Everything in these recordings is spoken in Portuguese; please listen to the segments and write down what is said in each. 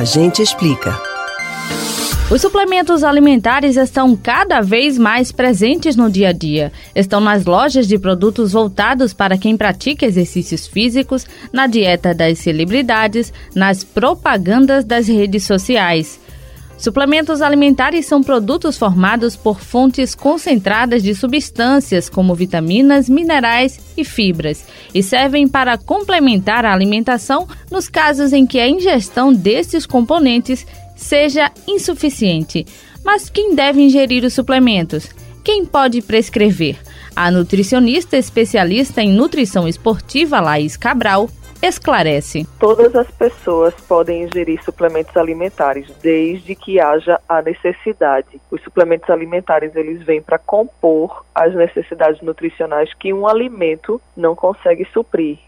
A gente explica. Os suplementos alimentares estão cada vez mais presentes no dia a dia. Estão nas lojas de produtos voltados para quem pratica exercícios físicos, na dieta das celebridades, nas propagandas das redes sociais. Suplementos alimentares são produtos formados por fontes concentradas de substâncias como vitaminas, minerais e fibras e servem para complementar a alimentação nos casos em que a ingestão desses componentes seja insuficiente. Mas quem deve ingerir os suplementos? Quem pode prescrever? A nutricionista especialista em nutrição esportiva Laís Cabral esclarece. Todas as pessoas podem ingerir suplementos alimentares, desde que haja a necessidade. Os suplementos alimentares, eles vêm para compor as necessidades nutricionais que um alimento não consegue suprir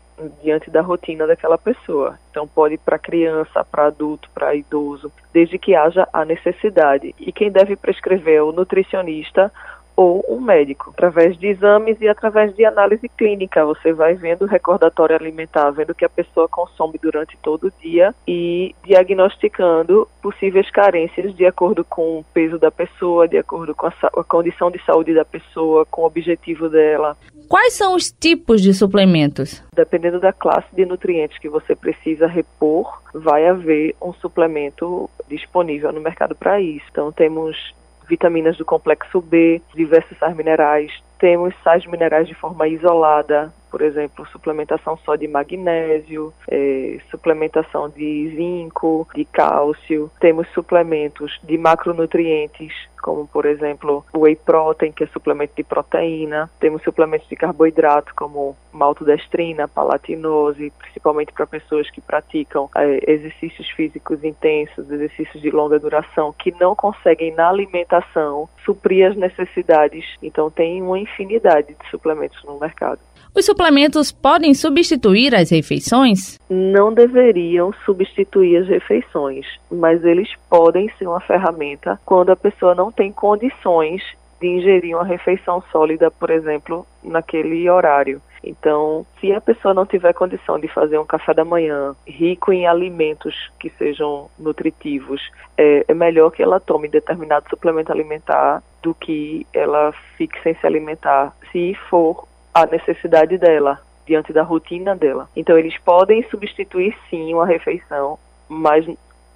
diante da rotina daquela pessoa. Então pode para criança, para adulto, para idoso, desde que haja a necessidade. E quem deve prescrever é o nutricionista ou um médico. Através de exames e através de análise clínica, você vai vendo o recordatório alimentar, vendo o que a pessoa consome durante todo o dia e diagnosticando possíveis carências de acordo com o peso da pessoa, de acordo com a, a condição de saúde da pessoa, com o objetivo dela. Quais são os tipos de suplementos? Dependendo da classe de nutrientes que você precisa repor, vai haver um suplemento disponível no mercado para isso. Então temos vitaminas do complexo B, diversos sais minerais. Temos sais minerais de forma isolada, por exemplo, suplementação só de magnésio, é, suplementação de zinco, de cálcio. Temos suplementos de macronutrientes, como por exemplo o whey protein, que é suplemento de proteína. Temos suplementos de carboidrato, como maltodestrina, palatinose, principalmente para pessoas que praticam é, exercícios físicos intensos, exercícios de longa duração, que não conseguem na alimentação suprir as necessidades. Então tem uma infinidade de suplementos no mercado. Os suplementos podem substituir as refeições? Não deveriam substituir as refeições, mas eles podem ser uma ferramenta quando a pessoa não tem condições de ingerir uma refeição sólida, por exemplo, naquele horário. Então, se a pessoa não tiver condição de fazer um café da manhã rico em alimentos que sejam nutritivos, é, é melhor que ela tome determinado suplemento alimentar do que ela fique sem se alimentar, se for a necessidade dela, diante da rotina dela. Então, eles podem substituir sim uma refeição, mas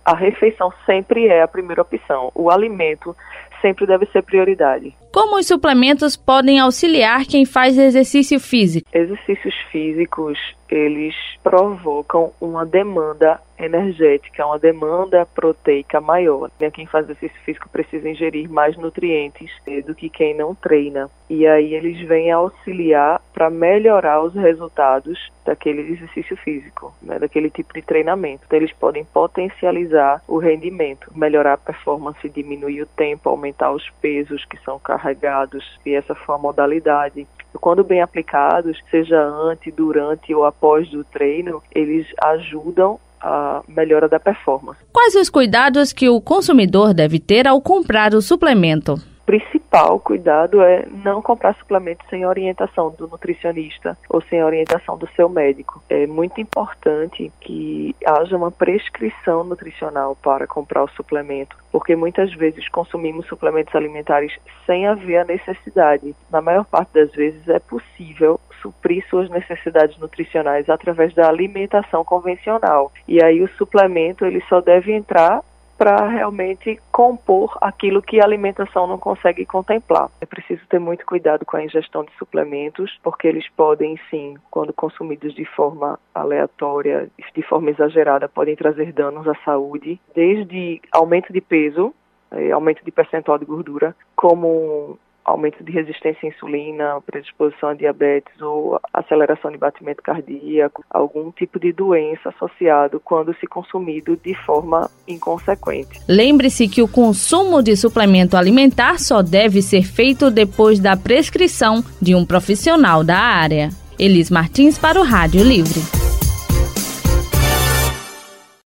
a refeição sempre é a primeira opção. O alimento sempre deve ser prioridade. Como os suplementos podem auxiliar quem faz exercício físico? Exercícios físicos, eles provocam uma demanda energética, uma demanda proteica maior. Quem faz exercício físico precisa ingerir mais nutrientes eh, do que quem não treina. E aí eles vêm auxiliar para melhorar os resultados daquele exercício físico, né, daquele tipo de treinamento. Então, eles podem potencializar o rendimento, melhorar a performance, diminuir o tempo, aumentar os pesos que são carregados, e essa foi a modalidade. Quando bem aplicados, seja antes, durante ou após o treino, eles ajudam a melhora da performance. Quais os cuidados que o consumidor deve ter ao comprar o suplemento? Principal cuidado é não comprar suplementos sem orientação do nutricionista ou sem orientação do seu médico. É muito importante que haja uma prescrição nutricional para comprar o suplemento, porque muitas vezes consumimos suplementos alimentares sem haver a necessidade. Na maior parte das vezes é possível suprir suas necessidades nutricionais através da alimentação convencional. E aí o suplemento ele só deve entrar para realmente compor aquilo que a alimentação não consegue contemplar. É preciso ter muito cuidado com a ingestão de suplementos, porque eles podem sim, quando consumidos de forma aleatória, de forma exagerada, podem trazer danos à saúde, desde aumento de peso, eh, aumento de percentual de gordura, como aumento de resistência à insulina, predisposição a diabetes ou aceleração de batimento cardíaco, algum tipo de doença associado quando se consumido de forma inconsequente. Lembre-se que o consumo de suplemento alimentar só deve ser feito depois da prescrição de um profissional da área. Elis Martins para o Rádio Livre.